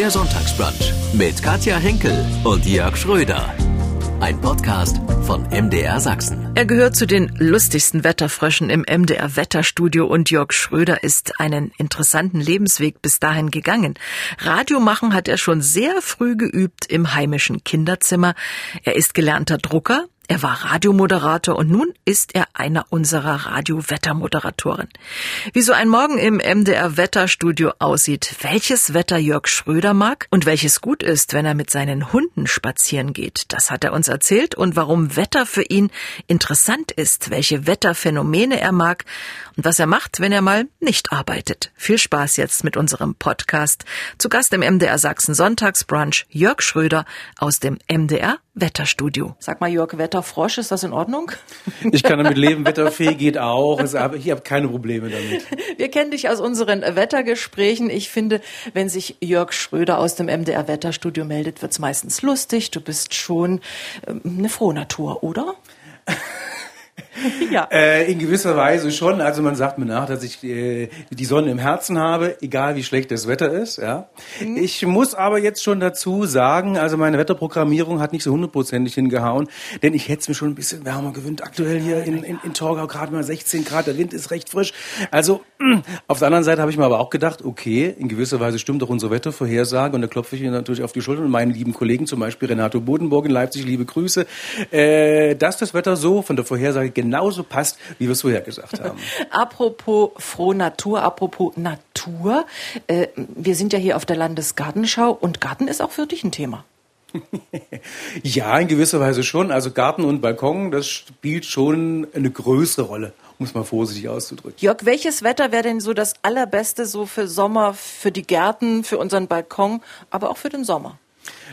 Der Sonntagsbrunch mit Katja Henkel und Jörg Schröder. Ein Podcast von MDR Sachsen. Er gehört zu den lustigsten Wetterfröschen im MDR Wetterstudio und Jörg Schröder ist einen interessanten Lebensweg bis dahin gegangen. Radio machen hat er schon sehr früh geübt im heimischen Kinderzimmer. Er ist gelernter Drucker, er war Radiomoderator und nun ist er einer unserer Radio-Wettermoderatoren. Wie so ein Morgen im MDR Wetterstudio aussieht, welches Wetter Jörg Schröder mag und welches gut ist, wenn er mit seinen Hunden spazieren geht, das hat er uns erzählt und warum Wetter für ihn interessant ist, welche Wetterphänomene er mag und was er macht, wenn er mal nicht arbeitet. Viel Spaß jetzt mit unserem Podcast. Zu Gast im MDR Sachsen Sonntagsbrunch Jörg Schröder aus dem MDR Wetterstudio. Sag mal, Jörg, Wetterfrosch, ist das in Ordnung? Ich kann damit leben, Wetterfee geht auch. Ich habe keine Probleme damit. Wir kennen dich aus unseren Wettergesprächen. Ich finde, wenn sich Jörg Schröder aus dem MDR Wetterstudio meldet, wird's meistens lustig. Du bist schon ähm, eine Frohnatur, oder? ja. Äh, in gewisser Weise schon. Also man sagt mir nach, dass ich äh, die Sonne im Herzen habe, egal wie schlecht das Wetter ist. Ja. Mhm. Ich muss aber jetzt schon dazu sagen, also meine Wetterprogrammierung hat nicht so hundertprozentig hingehauen, denn ich hätte es mir schon ein bisschen wärmer gewünscht. Aktuell hier in, in, in Torgau gerade mal 16 Grad, der Wind ist recht frisch. Also auf der anderen Seite habe ich mir aber auch gedacht, okay, in gewisser Weise stimmt doch unsere Wettervorhersage und da klopfe ich mir natürlich auf die Schulter und meinen lieben Kollegen, zum Beispiel Renato Bodenburg in Leipzig, liebe Grüße, äh, dass das Wetter so von der Vorhersage genauso passt, wie wir es vorher gesagt haben. apropos frohe Natur, apropos Natur. Äh, wir sind ja hier auf der Landesgartenschau und Garten ist auch für dich ein Thema. ja, in gewisser Weise schon. Also Garten und Balkon, das spielt schon eine größere Rolle, um es mal vorsichtig auszudrücken. Jörg, welches Wetter wäre denn so das allerbeste so für Sommer, für die Gärten, für unseren Balkon, aber auch für den Sommer?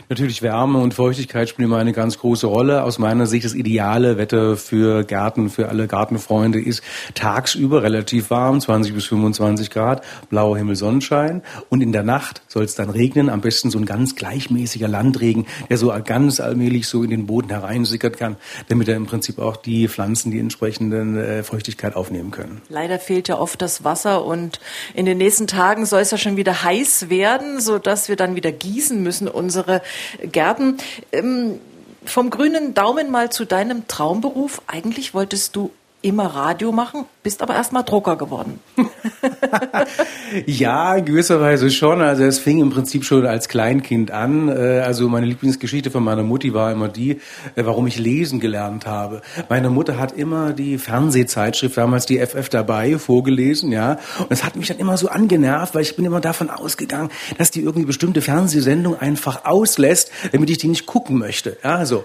Natürlich Wärme und Feuchtigkeit spielen immer eine ganz große Rolle. Aus meiner Sicht das ideale Wetter für Gärten, für alle Gartenfreunde ist tagsüber relativ warm, 20 bis 25 Grad, blauer Himmel, Sonnenschein. Und in der Nacht soll es dann regnen, am besten so ein ganz gleichmäßiger Landregen, der so ganz allmählich so in den Boden hereinsickert kann, damit er im Prinzip auch die Pflanzen die entsprechenden äh, Feuchtigkeit aufnehmen können. Leider fehlt ja oft das Wasser und in den nächsten Tagen soll es ja schon wieder heiß werden, so dass wir dann wieder gießen müssen unsere Gärten. Ähm, vom grünen Daumen mal zu deinem Traumberuf. Eigentlich wolltest du immer Radio machen, bist aber erst mal Drucker geworden. ja, in gewisser Weise schon. Also es fing im Prinzip schon als Kleinkind an. Äh, also meine Lieblingsgeschichte von meiner Mutti war immer die, äh, warum ich lesen gelernt habe. Meine Mutter hat immer die Fernsehzeitschrift, damals die FF dabei, vorgelesen, ja. Und es hat mich dann immer so angenervt, weil ich bin immer davon ausgegangen, dass die irgendwie bestimmte Fernsehsendung einfach auslässt, damit ich die nicht gucken möchte. Ja, so.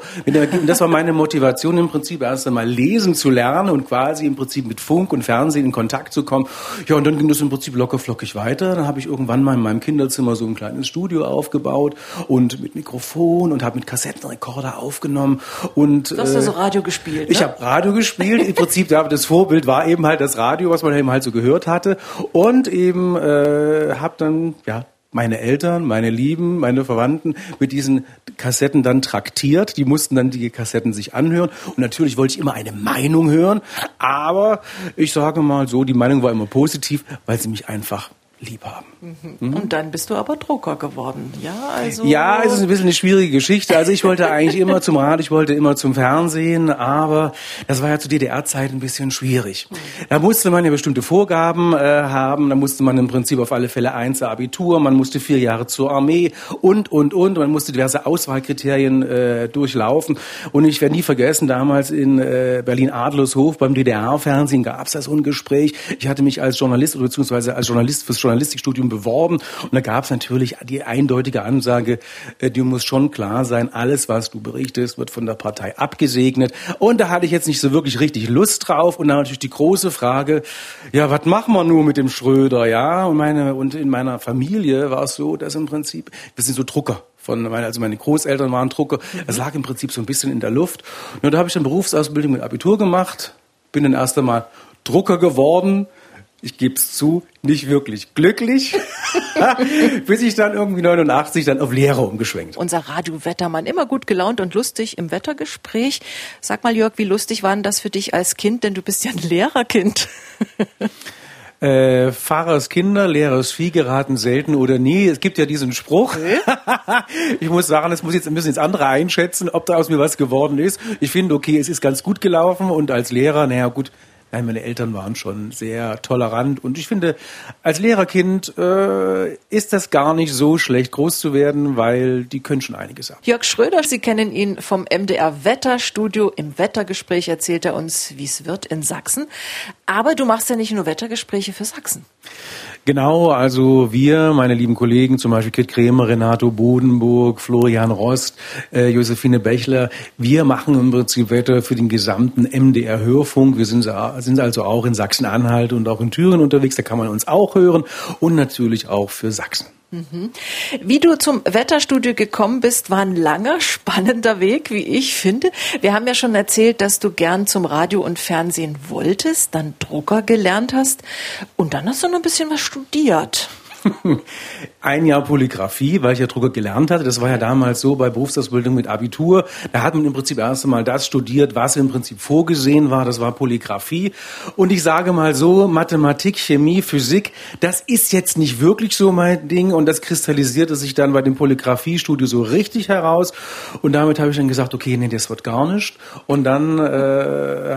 Das war meine Motivation im Prinzip erst einmal lesen zu lernen und quasi im Prinzip mit Funk und Fernsehen in Kontakt zu kommen. Ja, und dann ging das im Prinzip locker flockig weiter. Dann habe ich irgendwann mal in meinem Kinderzimmer so ein kleines Studio aufgebaut und mit Mikrofon und habe mit Kassettenrekorder aufgenommen. Und, du hast äh, also Radio gespielt, ne? Ich habe Radio gespielt. Im Prinzip, das Vorbild war eben halt das Radio, was man eben halt so gehört hatte. Und eben äh, habe dann, ja, meine Eltern, meine Lieben, meine Verwandten mit diesen Kassetten dann traktiert. Die mussten dann die Kassetten sich anhören. Und natürlich wollte ich immer eine Meinung hören. Aber ich sage mal so, die Meinung war immer positiv, weil sie mich einfach lieb haben. Mhm. Und dann bist du aber Drucker geworden, ja? Also ja, es ist ein bisschen eine schwierige Geschichte. Also ich wollte eigentlich immer zum Radio, ich wollte immer zum Fernsehen, aber das war ja zu DDR-Zeit ein bisschen schwierig. Mhm. Da musste man ja bestimmte Vorgaben äh, haben, da musste man im Prinzip auf alle Fälle eins Abitur, man musste vier Jahre zur Armee und, und, und. Man musste diverse Auswahlkriterien äh, durchlaufen. Und ich werde nie vergessen, damals in äh, Berlin-Adlershof beim DDR-Fernsehen gab es da so ein Gespräch. Ich hatte mich als Journalist oder beziehungsweise als Journalist fürs Journalistikstudium beworben und da gab es natürlich die eindeutige Ansage, äh, dir muss schon klar sein, alles, was du berichtest, wird von der Partei abgesegnet. Und da hatte ich jetzt nicht so wirklich richtig Lust drauf und dann natürlich die große Frage, ja, was machen wir nur mit dem Schröder, ja? Und meine und in meiner Familie war es so, dass im Prinzip wir sind so Drucker von meine, also meine Großeltern waren Drucker. Es lag im Prinzip so ein bisschen in der Luft. Und da habe ich dann Berufsausbildung mit Abitur gemacht, bin dann erst einmal Drucker geworden, ich gebe es zu, nicht wirklich glücklich, bis ich dann irgendwie 89 dann auf Lehrer umgeschwenkt. Unser Radio-Wettermann, immer gut gelaunt und lustig im Wettergespräch. Sag mal, Jörg, wie lustig war denn das für dich als Kind? Denn du bist ja ein Lehrerkind. Äh, Fahrers Kinder, Lehrers Vieh geraten selten oder nie. Es gibt ja diesen Spruch. ich muss sagen, das muss jetzt, müssen jetzt andere einschätzen, ob da aus mir was geworden ist. Ich finde, okay, es ist ganz gut gelaufen und als Lehrer, naja gut, Nein, meine Eltern waren schon sehr tolerant und ich finde, als Lehrerkind äh, ist das gar nicht so schlecht, groß zu werden, weil die können schon einiges haben. Jörg Schröder, Sie kennen ihn vom MDR Wetterstudio. Im Wettergespräch erzählt er uns, wie es wird in Sachsen. Aber du machst ja nicht nur Wettergespräche für Sachsen. Genau, also wir, meine lieben Kollegen, zum Beispiel Kit Kremer, Renato Bodenburg, Florian Rost, äh, Josephine Bechler, wir machen im Prinzip Wetter für den gesamten MDR Hörfunk. Wir sind, sind also auch in Sachsen-Anhalt und auch in Thüringen unterwegs, da kann man uns auch hören und natürlich auch für Sachsen. Mhm. Wie du zum Wetterstudio gekommen bist, war ein langer, spannender Weg, wie ich finde. Wir haben ja schon erzählt, dass du gern zum Radio und Fernsehen wolltest, dann Drucker gelernt hast und dann hast du noch ein bisschen was studiert. ein Jahr Polygraphie, weil ich ja Drucker gelernt hatte. Das war ja damals so bei Berufsausbildung mit Abitur. Da hat man im Prinzip erst einmal das studiert, was im Prinzip vorgesehen war. Das war Polygraphie. Und ich sage mal so, Mathematik, Chemie, Physik, das ist jetzt nicht wirklich so mein Ding. Und das kristallisierte sich dann bei dem Polygraphiestudio so richtig heraus. Und damit habe ich dann gesagt, okay, nee, das wird gar nicht. Und dann äh,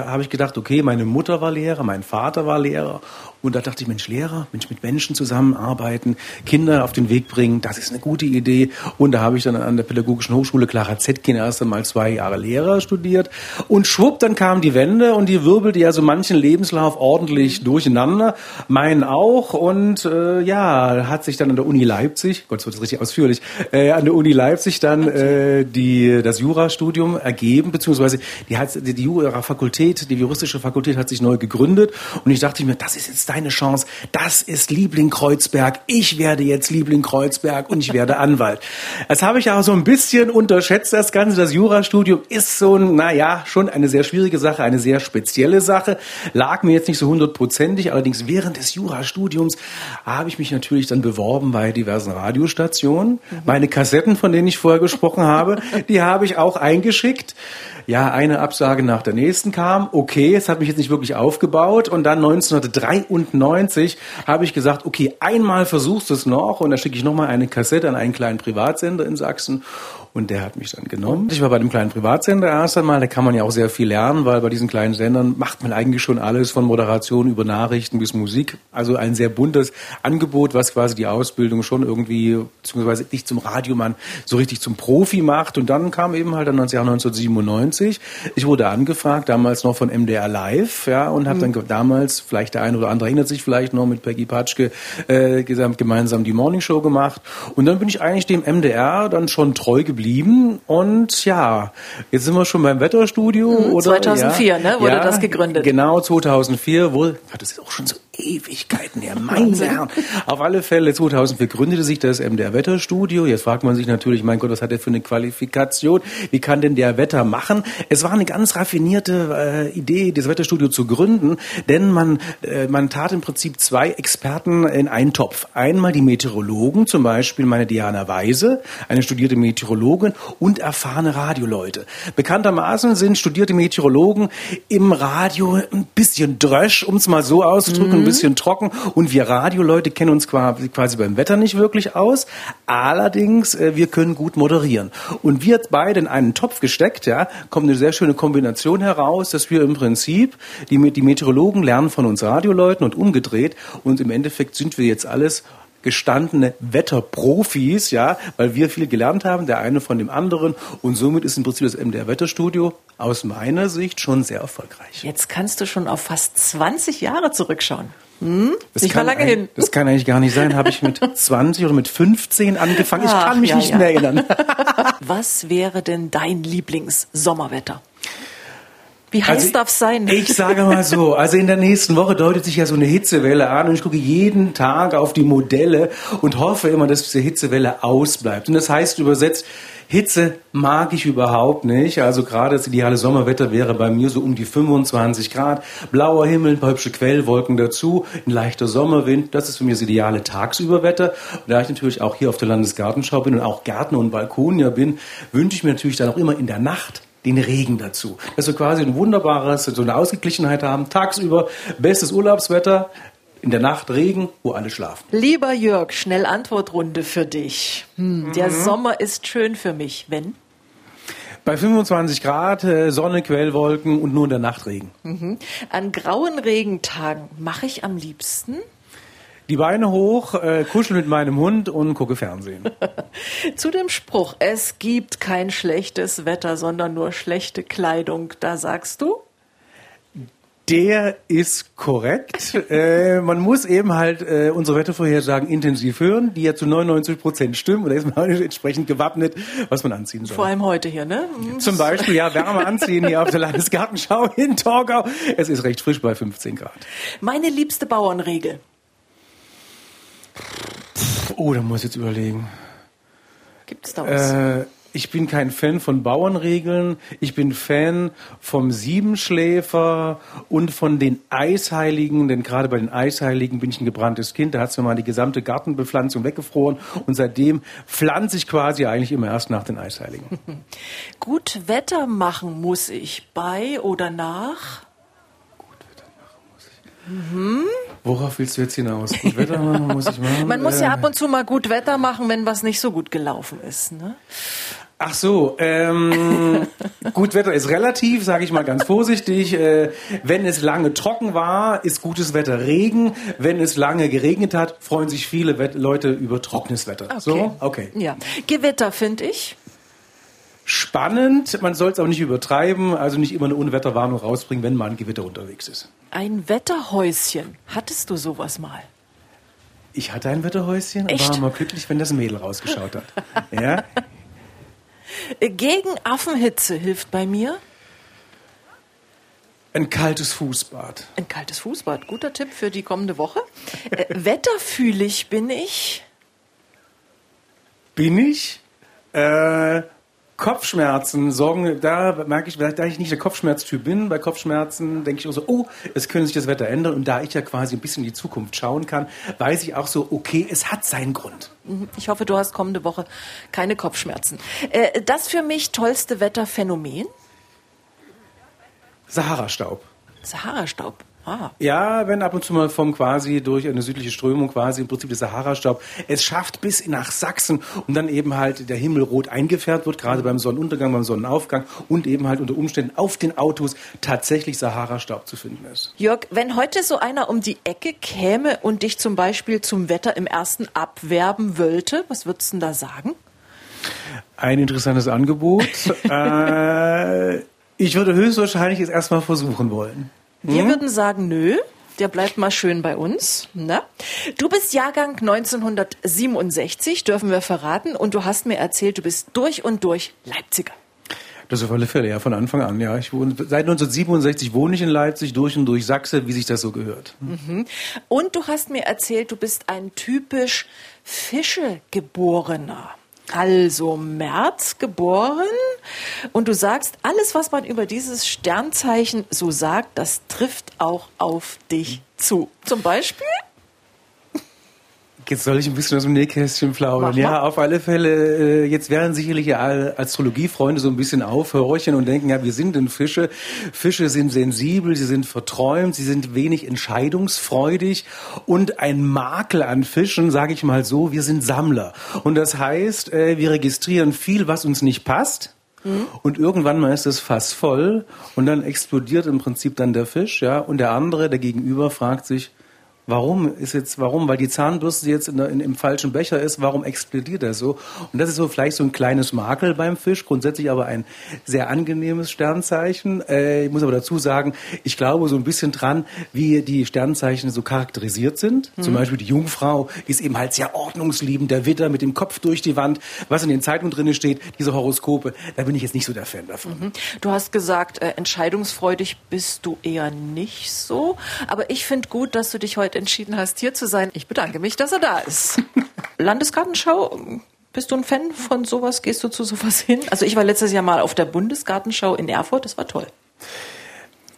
habe ich gedacht, okay, meine Mutter war Lehrer, mein Vater war Lehrer. Und da dachte ich, Mensch, Lehrer, Mensch, mit Menschen zusammenarbeiten, Kinder auf den Weg bringen, das ist eine gute Idee. Und da habe ich dann an der Pädagogischen Hochschule Clara Zetkin erst einmal zwei Jahre Lehrer studiert. Und schwupp, dann kam die Wende und die wirbelte ja so manchen Lebenslauf ordentlich durcheinander. Meinen auch. Und äh, ja, hat sich dann an der Uni Leipzig, Gott, das wird richtig ausführlich, äh, an der Uni Leipzig dann äh, die, das Jurastudium ergeben, beziehungsweise die, die, die Jura-Fakultät, die juristische Fakultät hat sich neu gegründet. Und ich dachte mir, das ist jetzt deine Chance. Das ist Liebling Kreuzberg. Ich werde jetzt Liebling Kreuzberg und ich werde Anwalt. Das habe ich auch so ein bisschen unterschätzt, das Ganze. Das Jurastudium ist so, naja, schon eine sehr schwierige Sache, eine sehr spezielle Sache. Lag mir jetzt nicht so hundertprozentig. Allerdings während des Jurastudiums habe ich mich natürlich dann beworben bei diversen Radiostationen. Meine Kassetten, von denen ich vorher gesprochen habe, die habe ich auch eingeschickt ja, eine Absage nach der nächsten kam. Okay, es hat mich jetzt nicht wirklich aufgebaut. Und dann 1993 habe ich gesagt, okay, einmal versuchst du es noch. Und da schicke ich nochmal eine Kassette an einen kleinen Privatsender in Sachsen. Und der hat mich dann genommen. Ich war bei dem kleinen Privatsender erst einmal, da kann man ja auch sehr viel lernen, weil bei diesen kleinen Sendern macht man eigentlich schon alles von Moderation über Nachrichten bis Musik. Also ein sehr buntes Angebot, was quasi die Ausbildung schon irgendwie, beziehungsweise nicht zum Radiomann, so richtig zum Profi macht. Und dann kam eben halt dann das Jahr 1997. Ich wurde angefragt, damals noch von MDR Live, ja, und habe mhm. dann damals, vielleicht der eine oder andere erinnert sich vielleicht noch, mit Peggy Patschke äh, gemeinsam die Morningshow gemacht. Und dann bin ich eigentlich dem MDR dann schon treu geblieben geblieben. Und ja, jetzt sind wir schon beim Wetterstudio. Mhm, oder? 2004 ja, ne, wurde ja, das gegründet. Genau, 2004 wurde, das ist auch schon so Ewigkeiten her, meine Herren. Auf alle Fälle, 2004 gründete sich das MDR Wetterstudio. Jetzt fragt man sich natürlich, mein Gott, was hat er für eine Qualifikation? Wie kann denn der Wetter machen? Es war eine ganz raffinierte äh, Idee, das Wetterstudio zu gründen, denn man, äh, man tat im Prinzip zwei Experten in einen Topf. Einmal die Meteorologen, zum Beispiel meine Diana Weise, eine studierte Meteorologin und erfahrene Radioleute. Bekanntermaßen sind studierte Meteorologen im Radio ein bisschen drösch, um es mal so auszudrücken, mhm bisschen trocken und wir Radioleute kennen uns quasi, quasi beim Wetter nicht wirklich aus. Allerdings, äh, wir können gut moderieren. Und wir beide in einen Topf gesteckt, ja, kommt eine sehr schöne Kombination heraus, dass wir im Prinzip, die, die Meteorologen lernen von uns Radioleuten und umgedreht und im Endeffekt sind wir jetzt alles gestandene Wetterprofis, ja, weil wir viel gelernt haben, der eine von dem anderen. Und somit ist im Prinzip das MDR Wetterstudio aus meiner Sicht schon sehr erfolgreich. Jetzt kannst du schon auf fast 20 Jahre zurückschauen. Hm? Das nicht mal lange hin. Das kann eigentlich gar nicht sein. Habe ich mit 20 oder mit 15 angefangen? Ich kann mich ja, nicht ja. mehr erinnern. Was wäre denn dein Lieblingssommerwetter? Wie heiß also, darf es sein? Ich sage mal so, also in der nächsten Woche deutet sich ja so eine Hitzewelle an und ich gucke jeden Tag auf die Modelle und hoffe immer, dass diese Hitzewelle ausbleibt. Und das heißt übersetzt, Hitze mag ich überhaupt nicht. Also gerade das ideale Sommerwetter wäre bei mir so um die 25 Grad. Blauer Himmel, ein paar hübsche Quellwolken dazu, ein leichter Sommerwind. Das ist für mich das ideale Tagsüberwetter. Und da ich natürlich auch hier auf der Landesgartenschau bin und auch Gärtner und Balkonier bin, wünsche ich mir natürlich dann auch immer in der Nacht den Regen dazu. Dass wir quasi ein wunderbares, so eine Ausgeglichenheit haben. Tagsüber bestes Urlaubswetter, In der Nacht Regen, wo alle schlafen. Lieber Jörg, schnell Antwortrunde für dich. Hm, der mhm. Sommer ist schön für mich. Wenn? Bei 25 Grad, äh, Sonne, Quellwolken und nur in der Nacht Regen. Mhm. An grauen Regentagen mache ich am liebsten? Die Beine hoch, äh, kuschel mit meinem Hund und gucke Fernsehen. Zu dem Spruch, es gibt kein schlechtes Wetter, sondern nur schlechte Kleidung, da sagst du? Der ist korrekt. äh, man muss eben halt äh, unsere Wettervorhersagen intensiv hören, die ja zu 99 Prozent stimmen. Und da ist man entsprechend gewappnet, was man anziehen soll. Vor allem heute hier, ne? Zum Beispiel, ja, Wärme anziehen hier auf der Landesgartenschau in Torgau. Es ist recht frisch bei 15 Grad. Meine liebste Bauernregel. Oh, da muss ich jetzt überlegen. Gibt es da was? Äh, ich bin kein Fan von Bauernregeln. Ich bin Fan vom Siebenschläfer und von den Eisheiligen, denn gerade bei den Eisheiligen bin ich ein gebranntes Kind. Da hat es mir mal die gesamte Gartenbepflanzung weggefroren und seitdem pflanze ich quasi eigentlich immer erst nach den Eisheiligen. Gut Wetter machen muss ich bei oder nach? Gut Wetter machen muss ich. Mhm. Worauf willst du jetzt hinaus? Gut Wetter machen muss ich machen. Man muss ja äh. ab und zu mal gut Wetter machen, wenn was nicht so gut gelaufen ist. Ne? Ach so, ähm, gut Wetter ist relativ, sage ich mal ganz vorsichtig. Äh, wenn es lange trocken war, ist gutes Wetter Regen. Wenn es lange geregnet hat, freuen sich viele Wett Leute über trockenes Wetter. Okay. So, okay. Ja, Gewitter finde ich spannend. Man soll es auch nicht übertreiben, also nicht immer eine Unwetterwarnung rausbringen, wenn mal ein Gewitter unterwegs ist. Ein Wetterhäuschen. Hattest du sowas mal? Ich hatte ein Wetterhäuschen und war mal glücklich, wenn das Mädel rausgeschaut hat. ja? Gegen Affenhitze hilft bei mir? Ein kaltes Fußbad. Ein kaltes Fußbad. Guter Tipp für die kommende Woche. äh, wetterfühlig bin ich? Bin ich? Äh, Kopfschmerzen sorgen, da merke ich, da ich nicht der Kopfschmerztyp bin, bei Kopfschmerzen denke ich auch so, oh, es könnte sich das Wetter ändern. Und da ich ja quasi ein bisschen in die Zukunft schauen kann, weiß ich auch so, okay, es hat seinen Grund. Mhm. Ich hoffe, du hast kommende Woche keine Kopfschmerzen. Äh, das für mich tollste Wetterphänomen? Sahara-Staub. Sahara-Staub. Ah. Ja, wenn ab und zu mal vom quasi durch eine südliche Strömung quasi im Prinzip der Sahara-Staub es schafft bis nach Sachsen und dann eben halt der Himmel rot eingefärbt wird, gerade beim Sonnenuntergang, beim Sonnenaufgang und eben halt unter Umständen auf den Autos tatsächlich Sahara-Staub zu finden ist. Jörg, wenn heute so einer um die Ecke käme und dich zum Beispiel zum Wetter im ersten abwerben wollte, was würdest du denn da sagen? Ein interessantes Angebot. äh, ich würde höchstwahrscheinlich es erstmal versuchen wollen. Wir hm? würden sagen, nö. Der bleibt mal schön bei uns. Ne? Du bist Jahrgang 1967, dürfen wir verraten. Und du hast mir erzählt, du bist durch und durch Leipziger. Das auf alle Fälle, ja, von Anfang an, ja. Ich wohne, seit 1967 wohne ich in Leipzig, durch und durch Sachse, wie sich das so gehört. Mhm. Und du hast mir erzählt, du bist ein typisch Fischegeborener also März geboren und du sagst, alles, was man über dieses Sternzeichen so sagt, das trifft auch auf dich zu. Zum Beispiel? Jetzt soll ich ein bisschen aus dem Nähkästchen plaudern. Ja, auf alle Fälle. Äh, jetzt werden sicherlich alle Astrologiefreunde so ein bisschen aufhorchen und denken, ja, wir sind denn Fische. Fische sind sensibel, sie sind verträumt, sie sind wenig entscheidungsfreudig und ein Makel an Fischen, sage ich mal so, wir sind Sammler. Und das heißt, äh, wir registrieren viel, was uns nicht passt. Und irgendwann mal ist das Fass voll und dann explodiert im Prinzip dann der Fisch, ja. Und der andere, der Gegenüber, fragt sich, Warum ist jetzt, warum? Weil die Zahnbürste jetzt in der, in, im falschen Becher ist, warum explodiert er so? Und das ist so vielleicht so ein kleines Makel beim Fisch, grundsätzlich aber ein sehr angenehmes Sternzeichen. Äh, ich muss aber dazu sagen, ich glaube so ein bisschen dran, wie die Sternzeichen so charakterisiert sind. Mhm. Zum Beispiel die Jungfrau ist eben halt sehr ordnungsliebend, der Witter mit dem Kopf durch die Wand, was in den Zeitungen drin steht, diese Horoskope, da bin ich jetzt nicht so der Fan davon. Mhm. Du hast gesagt, äh, entscheidungsfreudig bist du eher nicht so, aber ich finde gut, dass du dich heute entschieden hast, hier zu sein. Ich bedanke mich, dass er da ist. Landesgartenschau, bist du ein Fan von sowas? Gehst du zu sowas hin? Also ich war letztes Jahr mal auf der Bundesgartenschau in Erfurt, das war toll.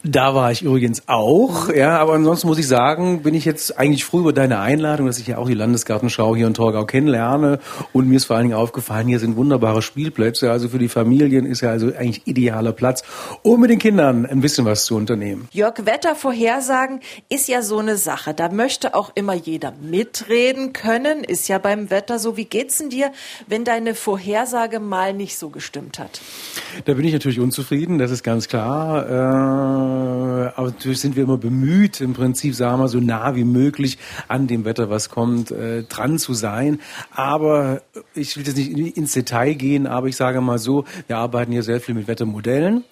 Da war ich übrigens auch, ja, aber ansonsten muss ich sagen, bin ich jetzt eigentlich froh über deine Einladung, dass ich ja auch die Landesgartenschau hier in Torgau kennenlerne und mir ist vor allen Dingen aufgefallen, hier sind wunderbare Spielplätze, also für die Familien ist ja also eigentlich idealer Platz, um mit den Kindern ein bisschen was zu unternehmen. Jörg, Wettervorhersagen ist ja so eine Sache, da möchte auch immer jeder mitreden können, ist ja beim Wetter so. Wie geht's denn dir, wenn deine Vorhersage mal nicht so gestimmt hat? Da bin ich natürlich unzufrieden, das ist ganz klar. Äh aber natürlich sind wir immer bemüht, im Prinzip, sagen wir, so nah wie möglich an dem Wetter, was kommt, äh, dran zu sein. Aber ich will jetzt nicht ins Detail gehen, aber ich sage mal so, wir arbeiten hier sehr viel mit Wettermodellen.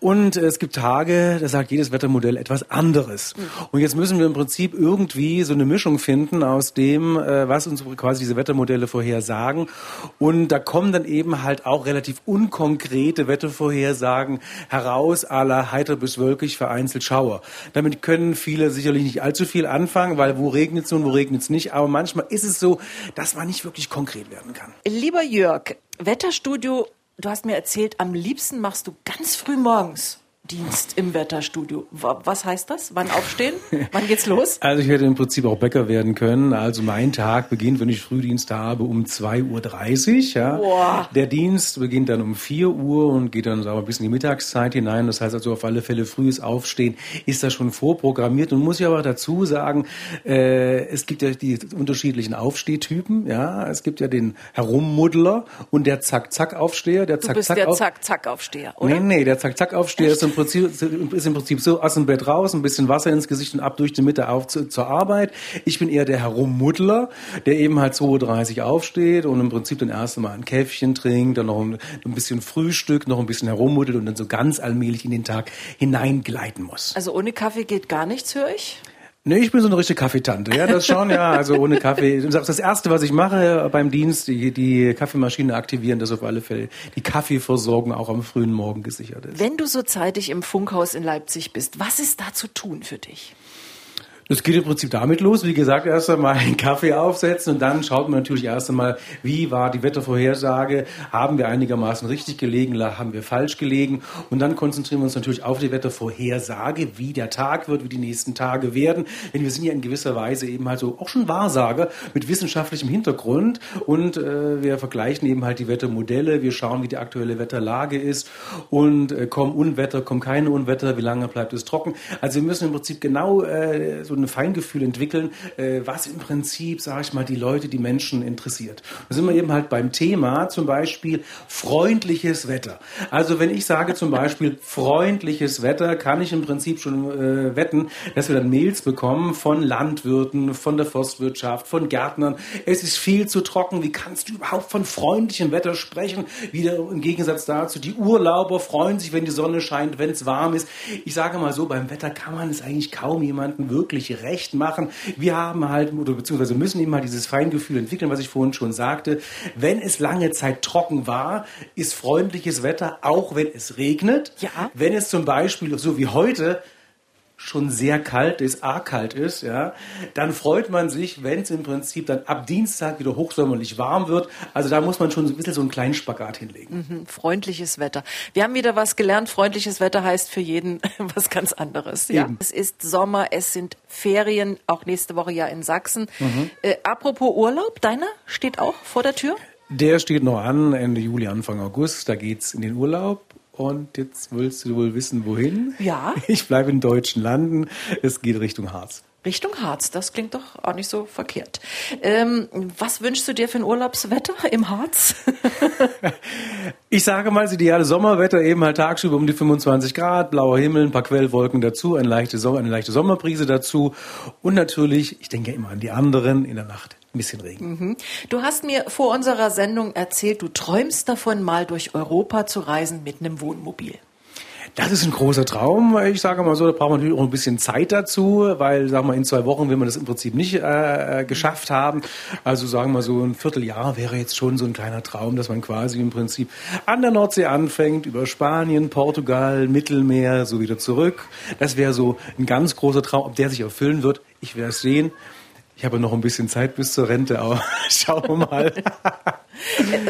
Und es gibt Tage, da sagt jedes Wettermodell etwas anderes. Mhm. Und jetzt müssen wir im Prinzip irgendwie so eine Mischung finden aus dem, äh, was uns quasi diese Wettermodelle vorhersagen. Und da kommen dann eben halt auch relativ unkonkrete Wettervorhersagen heraus, aller heiter bis wölkig, vereinzelt Schauer. Damit können viele sicherlich nicht allzu viel anfangen, weil wo regnet es nun, wo regnet es nicht. Aber manchmal ist es so, dass man nicht wirklich konkret werden kann. Lieber Jörg, Wetterstudio Du hast mir erzählt, am liebsten machst du ganz früh morgens. Dienst im Wetterstudio. Was heißt das? Wann aufstehen? Wann geht's los? Also ich werde im Prinzip auch Bäcker werden können. Also mein Tag beginnt, wenn ich Frühdienst habe, um 2.30 Uhr. Ja. Boah. Der Dienst beginnt dann um 4 Uhr und geht dann sagen wir, bis in die Mittagszeit hinein. Das heißt also auf alle Fälle frühes Aufstehen ist das schon vorprogrammiert. Und muss ich aber dazu sagen, äh, es gibt ja die unterschiedlichen Aufstehtypen. Ja, Es gibt ja den Herummuddler und der Zack-Zack-Aufsteher. Der Zack, du bist der Zack-Zack-Aufsteher, oder? Nee, nee, der Zack-Zack-Aufsteher ist im Prinzip, ist im Prinzip so aus dem Bett raus, ein bisschen Wasser ins Gesicht und ab durch die Mitte auf zu, zur Arbeit. Ich bin eher der Herummuddler, der eben halt 2.30 Uhr aufsteht und im Prinzip dann erst einmal ein Käffchen trinkt, dann noch ein, ein bisschen Frühstück, noch ein bisschen herummuddelt und dann so ganz allmählich in den Tag hineingleiten muss. Also ohne Kaffee geht gar nichts, höre ich? Nee, ich bin so eine richtige Kaffeetante. Ja, das schon, ja. Also ohne Kaffee. Das erste, was ich mache beim Dienst, die, die Kaffeemaschine aktivieren, dass auf alle Fälle die Kaffeeversorgung auch am frühen Morgen gesichert ist. Wenn du so zeitig im Funkhaus in Leipzig bist, was ist da zu tun für dich? Das geht im Prinzip damit los, wie gesagt, erst einmal einen Kaffee aufsetzen und dann schaut man natürlich erst einmal, wie war die Wettervorhersage, haben wir einigermaßen richtig gelegen, haben wir falsch gelegen? Und dann konzentrieren wir uns natürlich auf die Wettervorhersage, wie der Tag wird, wie die nächsten Tage werden, denn wir sind ja in gewisser Weise eben halt so auch schon Wahrsager mit wissenschaftlichem Hintergrund. Und äh, wir vergleichen eben halt die Wettermodelle, wir schauen, wie die aktuelle Wetterlage ist. Und äh, kommen Unwetter, kommen keine Unwetter, wie lange bleibt es trocken. Also wir müssen im Prinzip genau äh, so ein Feingefühl entwickeln, äh, was im Prinzip, sage ich mal, die Leute, die Menschen interessiert. Da sind wir eben halt beim Thema zum Beispiel freundliches Wetter. Also wenn ich sage zum Beispiel freundliches Wetter, kann ich im Prinzip schon äh, wetten, dass wir dann Mails bekommen von Landwirten, von der Forstwirtschaft, von Gärtnern. Es ist viel zu trocken. Wie kannst du überhaupt von freundlichem Wetter sprechen? Wieder im Gegensatz dazu, die Urlauber freuen sich, wenn die Sonne scheint, wenn es warm ist. Ich sage mal so, beim Wetter kann man es eigentlich kaum jemandem wirklich nicht recht machen. Wir haben halt, oder beziehungsweise müssen eben mal dieses Feingefühl entwickeln, was ich vorhin schon sagte. Wenn es lange Zeit trocken war, ist freundliches Wetter, auch wenn es regnet. Ja. Wenn es zum Beispiel, so wie heute, schon sehr kalt ist, arg kalt ist, ja, dann freut man sich, wenn es im Prinzip dann ab Dienstag wieder hochsommerlich warm wird. Also da muss man schon ein bisschen so einen kleinen Spagat hinlegen. Mhm, freundliches Wetter. Wir haben wieder was gelernt. Freundliches Wetter heißt für jeden was ganz anderes. Ja, es ist Sommer, es sind Ferien, auch nächste Woche ja in Sachsen. Mhm. Äh, apropos Urlaub, deiner steht auch vor der Tür? Der steht noch an, Ende Juli, Anfang August. Da geht's in den Urlaub. Und jetzt willst du wohl wissen, wohin? Ja. Ich bleibe in deutschen Landen. Es geht Richtung Harz. Richtung Harz, das klingt doch auch nicht so verkehrt. Ähm, was wünschst du dir für ein Urlaubswetter im Harz? ich sage mal, das ideale Sommerwetter, eben halt tagsüber um die 25 Grad, blauer Himmel, ein paar Quellwolken dazu, eine leichte, Sommer, eine leichte Sommerbrise dazu und natürlich, ich denke immer an die anderen, in der Nacht ein bisschen Regen. Mhm. Du hast mir vor unserer Sendung erzählt, du träumst davon, mal durch Europa zu reisen mit einem Wohnmobil. Das ist ein großer Traum. Ich sage mal so, da braucht man natürlich auch ein bisschen Zeit dazu, weil, sagen wir, in zwei Wochen will man das im Prinzip nicht äh, äh, geschafft haben. Also sagen wir so ein Vierteljahr wäre jetzt schon so ein kleiner Traum, dass man quasi im Prinzip an der Nordsee anfängt, über Spanien, Portugal, Mittelmeer, so wieder zurück. Das wäre so ein ganz großer Traum. Ob der sich erfüllen wird, ich werde es sehen. Ich habe noch ein bisschen Zeit bis zur Rente, aber schauen wir mal.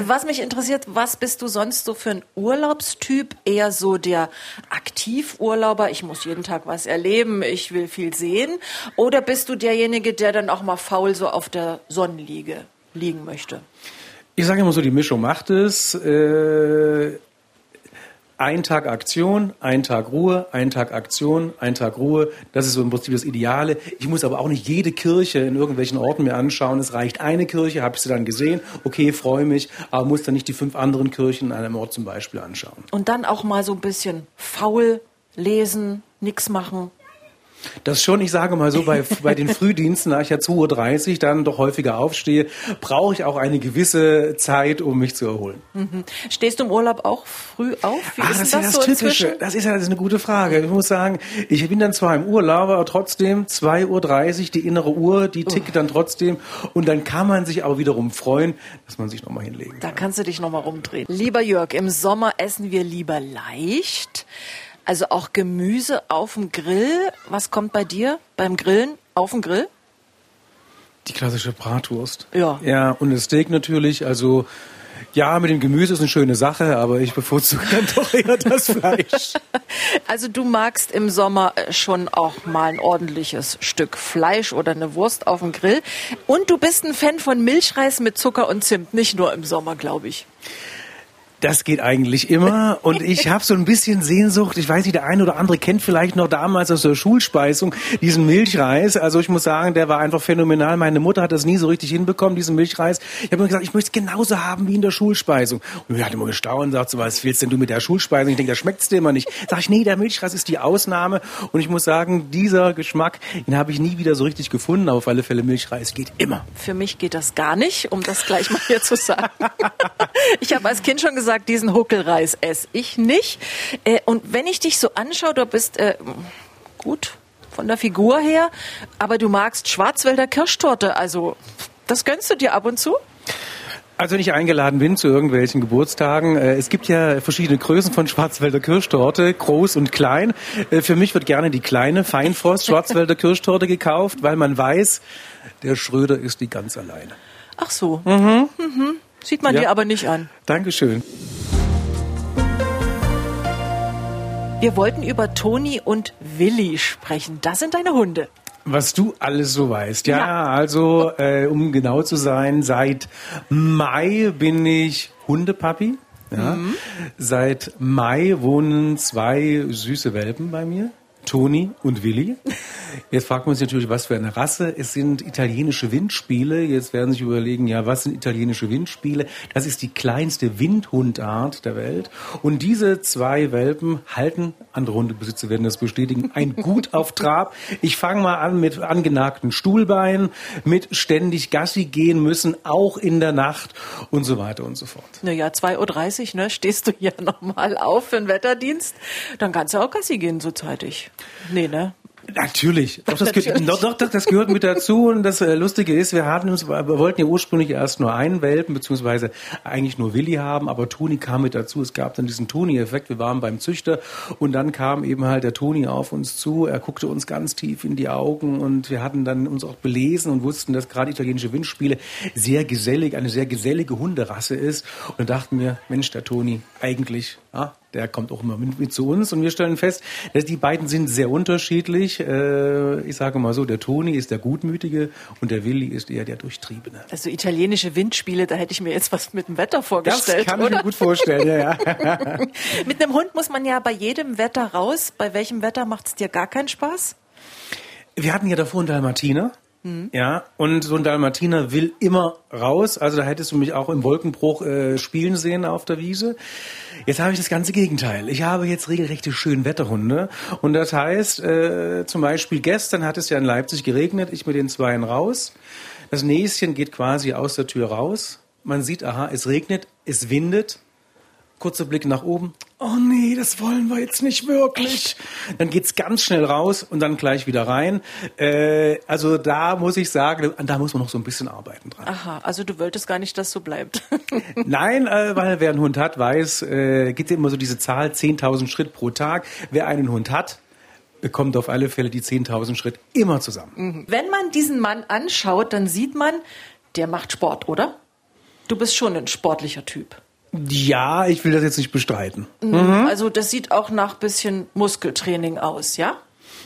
Was mich interessiert, was bist du sonst so für ein Urlaubstyp? Eher so der Aktivurlauber, ich muss jeden Tag was erleben, ich will viel sehen? Oder bist du derjenige, der dann auch mal faul so auf der Sonnenliege liegen möchte? Ich sage immer so, die Mischung macht es. Äh, ein Tag Aktion, ein Tag Ruhe, ein Tag Aktion, ein Tag Ruhe. Das ist so im Prinzip das Ideale. Ich muss aber auch nicht jede Kirche in irgendwelchen Orten mir anschauen. Es reicht eine Kirche, habe ich sie dann gesehen, okay, freue mich, aber muss dann nicht die fünf anderen Kirchen in einem Ort zum Beispiel anschauen. Und dann auch mal so ein bisschen faul lesen, nichts machen, das schon, ich sage mal so, bei, bei den Frühdiensten, da ich ja 2.30 Uhr dann doch häufiger aufstehe, brauche ich auch eine gewisse Zeit, um mich zu erholen. Mhm. Stehst du im Urlaub auch früh auf? Wie ah, ist das, das, ja das so Typische. Inzwischen? Das ist ja das ist eine gute Frage. Ich muss sagen, ich bin dann zwar im Urlaub, aber trotzdem 2.30 Uhr, die innere Uhr, die tickt dann trotzdem. Und dann kann man sich aber wiederum freuen, dass man sich nochmal hinlegen kann. Da kannst du dich nochmal rumdrehen. Lieber Jörg, im Sommer essen wir lieber leicht. Also auch Gemüse auf dem Grill. Was kommt bei dir beim Grillen auf dem Grill? Die klassische Bratwurst. Ja. Ja, und das Steak natürlich. Also ja, mit dem Gemüse ist eine schöne Sache, aber ich bevorzuge dann doch eher das Fleisch. Also du magst im Sommer äh, schon auch mal ein ordentliches Stück Fleisch oder eine Wurst auf dem Grill. Und du bist ein Fan von Milchreis mit Zucker und Zimt, nicht nur im Sommer, glaube ich. Das geht eigentlich immer. Und ich habe so ein bisschen Sehnsucht. Ich weiß nicht, der eine oder andere kennt vielleicht noch damals aus der Schulspeisung diesen Milchreis. Also ich muss sagen, der war einfach phänomenal. Meine Mutter hat das nie so richtig hinbekommen, diesen Milchreis. Ich habe immer gesagt, ich möchte es genauso haben wie in der Schulspeisung. Und wir hat immer gestaunt und sagt so, was willst denn du mit der Schulspeisung? Ich denke, das schmeckt's dir immer nicht. Sag ich, nee, der Milchreis ist die Ausnahme. Und ich muss sagen, dieser Geschmack, den habe ich nie wieder so richtig gefunden. Aber auf alle Fälle Milchreis geht immer. Für mich geht das gar nicht, um das gleich mal hier zu sagen. ich habe als Kind schon gesagt, gesagt, diesen Huckelreis esse ich nicht. Äh, und wenn ich dich so anschaue, du bist äh, gut von der Figur her, aber du magst Schwarzwälder Kirschtorte. Also das gönnst du dir ab und zu? Also wenn ich eingeladen bin zu irgendwelchen Geburtstagen, äh, es gibt ja verschiedene Größen von Schwarzwälder Kirschtorte, groß und klein. Äh, für mich wird gerne die kleine Feinfrost Schwarzwälder Kirschtorte gekauft, weil man weiß, der Schröder ist die ganz alleine. Ach so. Mhm. Mhm. Sieht man ja. dir aber nicht an. Dankeschön. Wir wollten über Toni und Willi sprechen. Das sind deine Hunde. Was du alles so weißt. Ja, ja. also äh, um genau zu sein, seit Mai bin ich Hundepapi. Ja. Mhm. Seit Mai wohnen zwei süße Welpen bei mir. Toni und Willi. Jetzt fragt man sich natürlich, was für eine Rasse. Es sind italienische Windspiele. Jetzt werden sich überlegen, ja, was sind italienische Windspiele? Das ist die kleinste Windhundart der Welt. Und diese zwei Welpen halten, andere Hundebesitzer werden das bestätigen, ein Gut auf Trab. Ich fange mal an mit angenagten Stuhlbeinen, mit ständig Gassi gehen müssen, auch in der Nacht und so weiter und so fort. Naja, 2.30 Uhr, ne, stehst du hier nochmal auf für den Wetterdienst. Dann kannst du auch Gassi gehen so zeitig. Nee, ne? Natürlich. Doch, das, Gehört, doch, doch, das gehört mit dazu. Und das äh, Lustige ist, wir hatten uns, wir wollten ja ursprünglich erst nur einen Welpen, beziehungsweise eigentlich nur Willi haben, aber Toni kam mit dazu. Es gab dann diesen Toni-Effekt. Wir waren beim Züchter und dann kam eben halt der Toni auf uns zu. Er guckte uns ganz tief in die Augen und wir hatten dann uns auch belesen und wussten, dass gerade italienische Windspiele sehr gesellig, eine sehr gesellige Hunderasse ist. Und dachten wir, Mensch, der Toni, eigentlich, ja, der kommt auch immer mit, mit, zu uns und wir stellen fest, dass die beiden sind sehr unterschiedlich. Äh, ich sage mal so, der Toni ist der Gutmütige und der Willi ist eher der Durchtriebene. Also italienische Windspiele, da hätte ich mir jetzt was mit dem Wetter vorgestellt. Das kann oder? ich mir gut vorstellen, ja, ja. mit einem Hund muss man ja bei jedem Wetter raus. Bei welchem Wetter macht es dir gar keinen Spaß? Wir hatten ja davor einen Dalmatiner. Mhm. Ja, und so ein Dalmatiner will immer raus. Also da hättest du mich auch im Wolkenbruch äh, spielen sehen auf der Wiese. Jetzt habe ich das ganze Gegenteil. Ich habe jetzt regelrechte Schönwetterhunde. Und das heißt, äh, zum Beispiel gestern hat es ja in Leipzig geregnet, ich mit den Zweien raus. Das Näschen geht quasi aus der Tür raus. Man sieht, aha, es regnet, es windet. Kurzer Blick nach oben. Oh nee, das wollen wir jetzt nicht wirklich. Dann geht's ganz schnell raus und dann gleich wieder rein. Äh, also da muss ich sagen, da muss man noch so ein bisschen arbeiten dran. Aha, also du wolltest gar nicht, dass so bleibt. Nein, äh, weil wer einen Hund hat, weiß, äh, gibt immer so diese Zahl 10.000 Schritt pro Tag. Wer einen Hund hat, bekommt auf alle Fälle die 10.000 Schritt immer zusammen. Mhm. Wenn man diesen Mann anschaut, dann sieht man, der macht Sport, oder? Du bist schon ein sportlicher Typ. Ja, ich will das jetzt nicht bestreiten. Mhm. Also das sieht auch nach bisschen Muskeltraining aus, ja?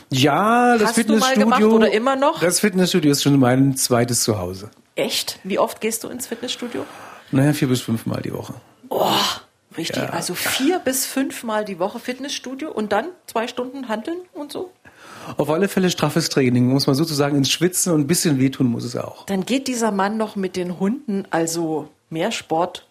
Ja, das Hast du Fitnessstudio. mal gemacht oder immer noch? Das Fitnessstudio ist schon mein zweites Zuhause. Echt? Wie oft gehst du ins Fitnessstudio? Naja, vier bis fünfmal die Woche. Oh, richtig. Also vier bis fünfmal die Woche Fitnessstudio und dann zwei Stunden handeln und so? Auf alle Fälle straffes Training, muss man sozusagen ins Schwitzen und ein bisschen wehtun muss es auch. Dann geht dieser Mann noch mit den Hunden, also mehr Sport.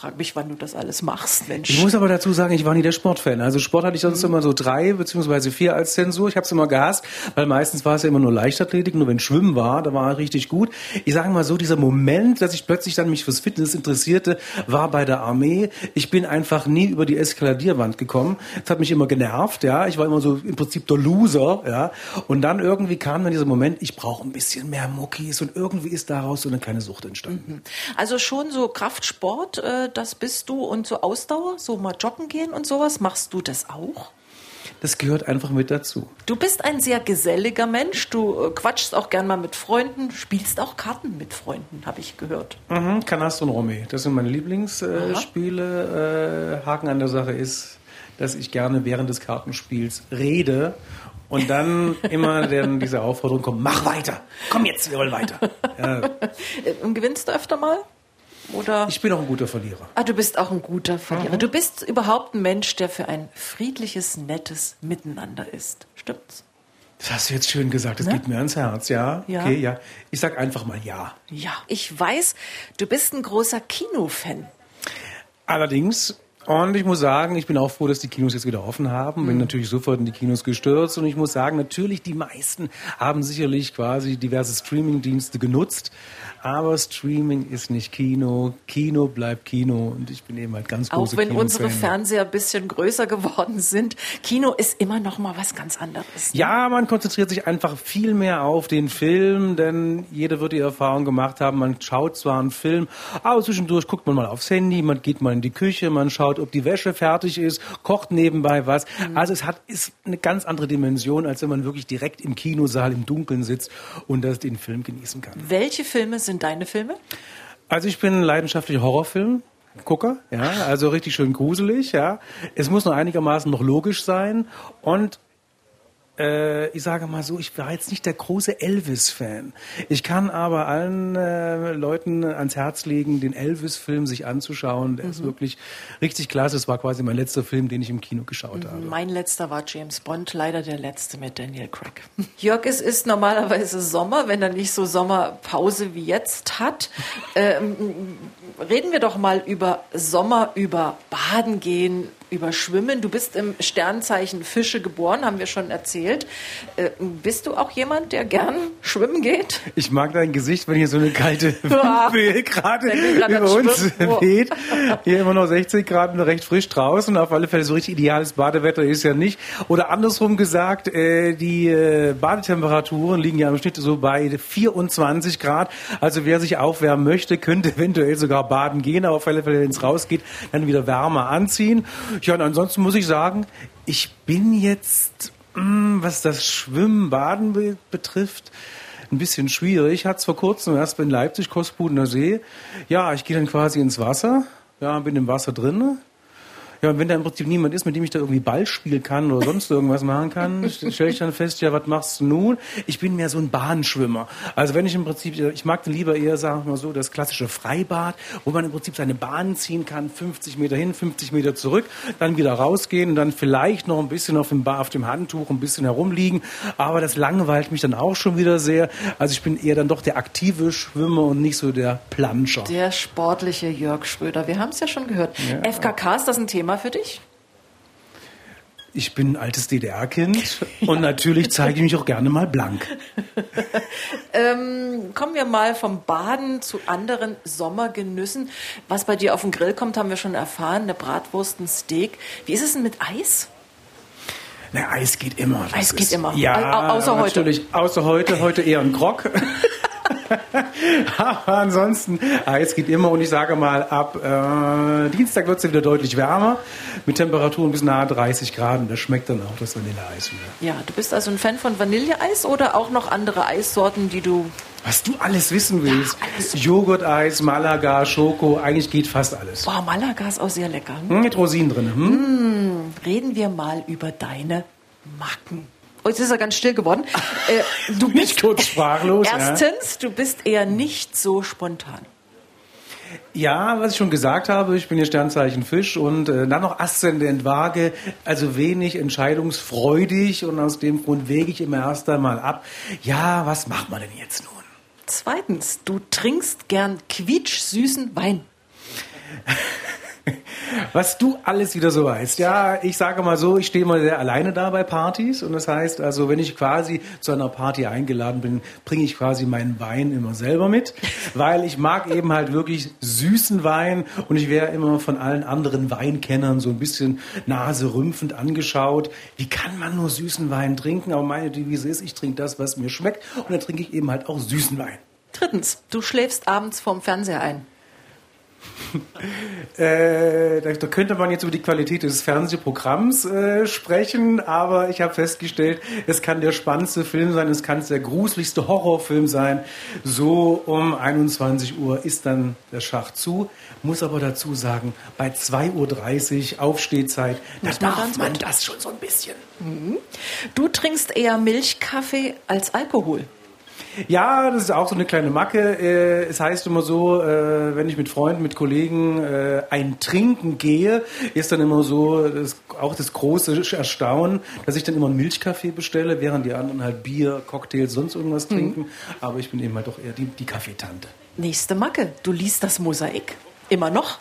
Frag mich, wann du das alles machst, Mensch. Ich muss aber dazu sagen, ich war nie der Sportfan. Also Sport hatte ich sonst immer so drei beziehungsweise vier als Zensur. Ich habe es immer gehasst, weil meistens war es ja immer nur Leichtathletik. Nur wenn Schwimmen war, da war er richtig gut. Ich sage mal so, dieser Moment, dass ich plötzlich dann mich fürs Fitness interessierte, war bei der Armee. Ich bin einfach nie über die Eskaladierwand gekommen. Das hat mich immer genervt. Ja, ich war immer so im Prinzip der Loser. Ja, und dann irgendwie kam dann dieser Moment, ich brauche ein bisschen mehr Muckis und irgendwie ist daraus so eine kleine Sucht entstanden. Also schon so Kraftsport, äh, das bist du und so Ausdauer, so mal joggen gehen und sowas. Machst du das auch? Das gehört einfach mit dazu. Du bist ein sehr geselliger Mensch. Du äh, quatschst auch gern mal mit Freunden, spielst auch Karten mit Freunden, habe ich gehört. Mhm, Canastro und Romé, das sind meine Lieblingsspiele. Äh, Haken an der Sache ist, dass ich gerne während des Kartenspiels rede und dann immer dann diese Aufforderung kommt, mach weiter, komm jetzt, wir wollen weiter. Ja, Äh, Und gewinnst du öfter mal? Oder? ich bin auch ein guter Verlierer. Ah, du bist auch ein guter Verlierer. Du bist überhaupt ein Mensch, der für ein friedliches, nettes Miteinander ist. Stimmt's? Das hast du jetzt schön gesagt, das Ne? geht mir ans Herz, ja? Ja. Okay, ja. Ich sag einfach mal ja. Ja. Ich weiß, du bist ein großer Kinofan. Allerdings, und ich muss sagen, ich bin auch froh, dass die Kinos jetzt wieder offen haben. Mhm. Bin natürlich sofort in die Kinos gestürzt und ich muss sagen, natürlich die meisten haben sicherlich quasi diverse Streaming-Dienste genutzt. Aber Streaming ist nicht Kino. Kino bleibt Kino und ich bin eben halt ganz Auch große wenn unsere Kinofan. Fernseher ein bisschen größer geworden sind. Kino ist immer noch mal was ganz anderes. Ja, man konzentriert sich einfach viel mehr auf den Film, denn jeder wird die Erfahrung gemacht haben, man schaut zwar einen Film, aber zwischendurch guckt man mal aufs Handy, man geht mal in die Küche, man schaut, ob die Wäsche fertig ist, kocht nebenbei was. Also es hat ist eine ganz andere Dimension, als wenn man wirklich direkt im Kinosaal im Dunkeln sitzt und das den Film genießen kann. Welche Filme sind deine Filme? Also ich bin leidenschaftlicher Horrorfilm. Gucker, ja, also richtig schön gruselig, ja. Es muss nur einigermaßen noch logisch sein und äh, ich sage mal so, ich war jetzt nicht der große Elvis-Fan. Ich kann aber allen äh, Leuten ans Herz legen, den Elvis-Film sich anzuschauen. Der ist wirklich richtig klasse. Es war quasi mein letzter Film, den ich im Kino geschaut habe. Mein letzter war James Bond, leider der letzte mit Daniel Craig. Jörg, es ist normalerweise Sommer, wenn er nicht so Sommerpause wie jetzt hat. Ähm, reden wir doch mal über Sommer, über Baden gehen, über Schwimmen. Du bist im Sternzeichen Fische geboren, haben wir schon erzählt. Äh, bist du auch jemand, der gern schwimmen geht? Ich mag dein Gesicht, wenn hier so eine kalte. Windböe gerade über uns weht. Hier immer noch 60 Grad und recht frisch draußen. Auf alle Fälle so richtig ideales Badewetter ist ja nicht. Oder andersrum gesagt, äh, die äh, Badetemperaturen liegen ja im Schnitt so bei 24 Grad. Also wer sich aufwärmen möchte, könnte eventuell sogar baden gehen. Aber auf alle Fälle, wenn es rausgeht, dann wieder wärmer anziehen. Ja, und ansonsten muss ich sagen, ich bin jetzt, mh, was das Schwimmen, Baden be betrifft, ein bisschen schwierig. Ich hatte es vor kurzem erst in Leipzig, Kostbudener See. Ja, ich gehe dann quasi ins Wasser, ja, bin im Wasser drin. Ja, und wenn da im Prinzip niemand ist, mit dem ich da irgendwie Ball spielen kann oder sonst irgendwas machen kann, stelle ich dann fest, ja, was machst du nun? Ich bin mehr so ein Bahnschwimmer. Also wenn ich im Prinzip, ich mag dann lieber eher, sagen wir mal so, das klassische Freibad, wo man im Prinzip seine Bahn ziehen kann, 50 Meter hin, 50 Meter zurück, dann wieder rausgehen und dann vielleicht noch ein bisschen auf dem, auf dem Handtuch ein bisschen herumliegen. Aber das langweilt mich dann auch schon wieder sehr. Also ich bin eher dann doch der aktive Schwimmer und nicht so der Planscher. Der sportliche Jörg Schröder. Wir haben es ja schon gehört. FKK, ist das ein Thema für dich? Ich bin ein altes DDR-Kind und natürlich zeige ich mich auch gerne mal blank. Ähm, kommen wir mal vom Baden zu anderen Sommergenüssen. Was bei dir auf den Grill kommt, haben wir schon erfahren. Eine Bratwurst, ein Steak. Wie ist es denn mit Eis? Na, Eis geht immer. Das Eis geht immer. Ja, Au- außer heute. Natürlich, außer heute. Heute eher ein Grog. Aber ansonsten, Eis geht immer und ich sage mal, ab äh, Dienstag wird es wieder deutlich wärmer, mit Temperaturen bis nahe 30 Grad und das schmeckt dann auch das Vanilleeis wieder. Ja, du bist also ein Fan von Vanilleeis oder auch noch andere Eissorten, die du Was du alles wissen willst. Ja, alles. Joghurt-Eis, Malaga, Schoko, eigentlich geht fast alles. Boah, Malaga ist auch sehr lecker. Hm, mit Rosinen drin. Hm? Hm, reden wir mal über deine Macken. Oh, jetzt ist er ganz still geworden. Äh, du bist kurz sprachlos. Erstens, ja. du bist eher nicht so spontan. Ja, was ich schon gesagt habe, ich bin hier Sternzeichen Fisch und äh, dann noch Aszendent Waage, also wenig entscheidungsfreudig und aus dem Grund wege ich immer erst einmal ab. Ja, was macht man denn jetzt nun? Zweitens, du trinkst gern quietschsüßen Wein. Was du alles wieder so weißt. Ja, ich sage mal so, ich stehe mal sehr alleine da bei Partys und das heißt also, wenn ich quasi zu einer Party eingeladen bin, bringe ich quasi meinen Wein immer selber mit, weil ich mag eben halt wirklich süßen Wein und ich wäre immer von allen anderen Weinkennern so ein bisschen naserümpfend angeschaut. Wie kann man nur süßen Wein trinken? Aber meine Devise ist, ich trinke das, was mir schmeckt und dann trinke ich eben halt auch süßen Wein. Drittens, du schläfst abends vorm Fernseher ein. äh, da, könnte man jetzt über die Qualität des Fernsehprogramms äh, sprechen, aber ich habe festgestellt, es kann der spannendste Film sein, es kann der gruseligste Horrorfilm sein. So um 21 Uhr ist dann der Schach zu. Muss aber dazu sagen, bei 2.30 Uhr Aufstehzeit, da darf man das schon so ein bisschen. Mhm. Du trinkst eher Milchkaffee als Alkohol. Ja, das ist auch so eine kleine Macke. Äh, es heißt immer so, äh, wenn ich mit Freunden, mit Kollegen äh, ein Trinken gehe, ist dann immer so das, auch das große Erstaunen, dass ich dann immer einen Milchkaffee bestelle, während die anderen halt Bier, Cocktails, sonst irgendwas mhm. trinken. Aber ich bin eben halt doch eher die, die Kaffeetante. Nächste Macke. Du liest das Mosaik. Immer noch?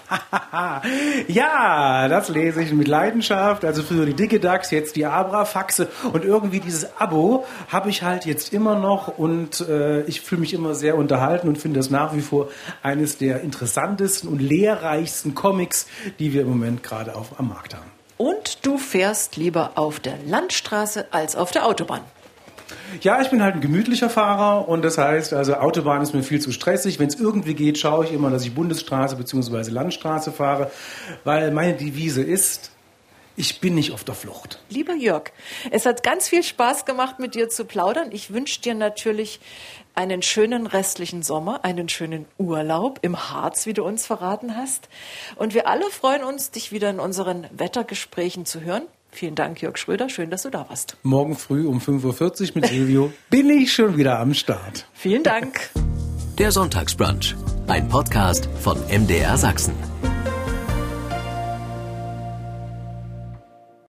ja, das lese ich mit Leidenschaft. Also früher die dicke Dachs, jetzt die Abrafaxe und irgendwie dieses Abo habe ich halt jetzt immer noch und äh, ich fühle mich immer sehr unterhalten und finde das nach wie vor eines der interessantesten und lehrreichsten Comics, die wir im Moment gerade auf, am Markt haben. Und du fährst lieber auf der Landstraße als auf der Autobahn. Ja, ich bin halt ein gemütlicher Fahrer und das heißt, also Autobahn ist mir viel zu stressig. Wenn es irgendwie geht, schaue ich immer, dass ich Bundesstraße bzw. Landstraße fahre, weil meine Devise ist, ich bin nicht auf der Flucht. Lieber Jörg, es hat ganz viel Spaß gemacht, mit dir zu plaudern. Ich wünsche dir natürlich einen schönen restlichen Sommer, einen schönen Urlaub im Harz, wie du uns verraten hast. Und wir alle freuen uns, dich wieder in unseren Wettergesprächen zu hören. Vielen Dank, Jörg Schröder. Schön, dass du da warst. Morgen früh um 5.40 Uhr mit Silvio bin ich schon wieder am Start. Vielen Dank. Der Sonntagsbrunch, ein Podcast von MDR Sachsen.